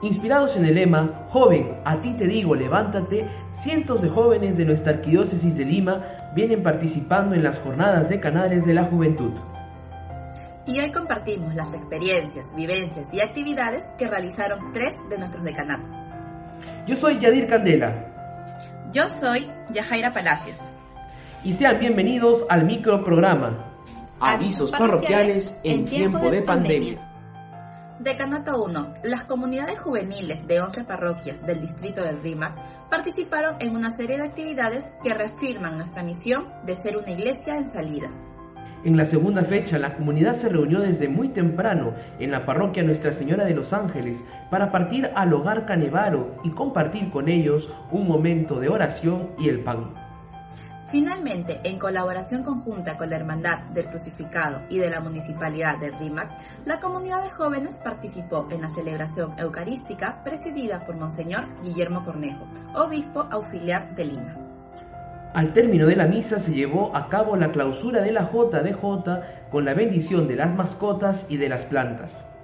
Inspirados en el lema, joven, a ti te digo, levántate, cientos de jóvenes de nuestra arquidiócesis de Lima vienen participando en las jornadas de canales de la juventud. Y hoy compartimos las experiencias, vivencias y actividades que realizaron tres de nuestros decanatos. Yo soy Yadir Candela. Yo soy Yajaira Palacios. Y sean bienvenidos al microprograma Avisos parroquiales en tiempo de pandemia. Decanato 1. Las comunidades juveniles de 11 parroquias del distrito del Rímac participaron en una serie de actividades que reafirman nuestra misión de ser una iglesia en salida. En la segunda fecha, la comunidad se reunió desde muy temprano en la parroquia Nuestra Señora de los Ángeles para partir al hogar Canevaro y compartir con ellos un momento de oración y el pan. Finalmente, en colaboración conjunta con la Hermandad del Crucificado y de la Municipalidad de Rímac, la comunidad de jóvenes participó en la celebración eucarística presidida por Monseñor Guillermo Cornejo, obispo auxiliar de Lima. Al término de la misa se llevó a cabo la clausura de la JDJ con la bendición de las mascotas y de las plantas.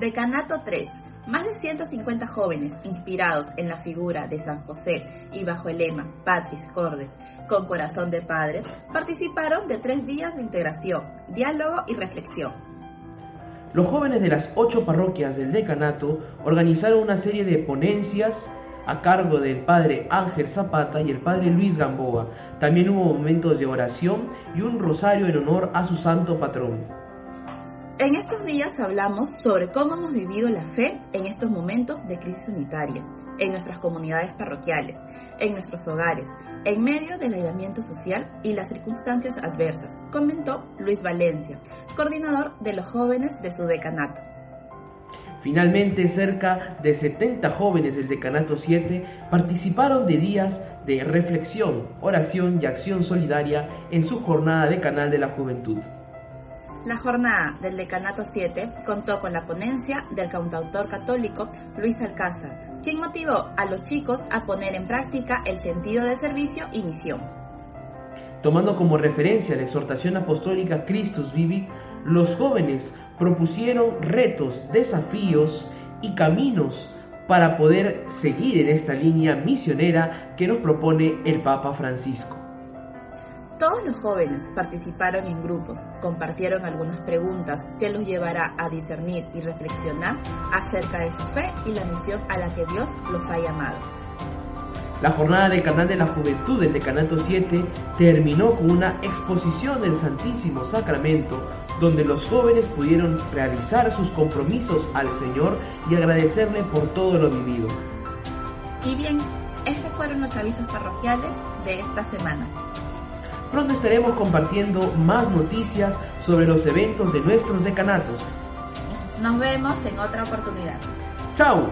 Decanato 3. Más de 150 jóvenes inspirados en la figura de San José y bajo el lema Patris Corde, con corazón de padre, participaron de tres días de integración, diálogo y reflexión. Los jóvenes de las ocho parroquias del decanato organizaron una serie de ponencias a cargo del padre Ángel Zapata y el padre Luis Gamboa. También hubo momentos de oración y un rosario en honor a su santo patrón. En estos días hablamos sobre cómo hemos vivido la fe en estos momentos de crisis sanitaria, en nuestras comunidades parroquiales, en nuestros hogares, en medio del aislamiento social y las circunstancias adversas, comentó Luis Valencia, coordinador de los jóvenes de su decanato. Finalmente, cerca de 70 jóvenes del Decanato 7 participaron de días de reflexión, oración y acción solidaria en su jornada de Canal de la Juventud. La jornada del Decanato 7 contó con la ponencia del cantautor católico Luis Alcázar, quien motivó a los chicos a poner en práctica el sentido de servicio y misión. Tomando como referencia la exhortación apostólica Christus Vivit, los jóvenes propusieron retos, desafíos y caminos para poder seguir en esta línea misionera que nos propone el Papa Francisco. Todos los jóvenes participaron en grupos, compartieron algunas preguntas que los llevará a discernir y reflexionar acerca de su fe y la misión a la que Dios los ha llamado. La jornada de Canal de la Juventud del Decanato 7 terminó con una exposición del Santísimo Sacramento donde los jóvenes pudieron realizar sus compromisos al Señor y agradecerle por todo lo vivido. Y bien, estos fueron los avisos parroquiales de esta semana. Pronto estaremos compartiendo más noticias sobre los eventos de nuestros decanatos. Nos vemos en otra oportunidad. ¡Chao!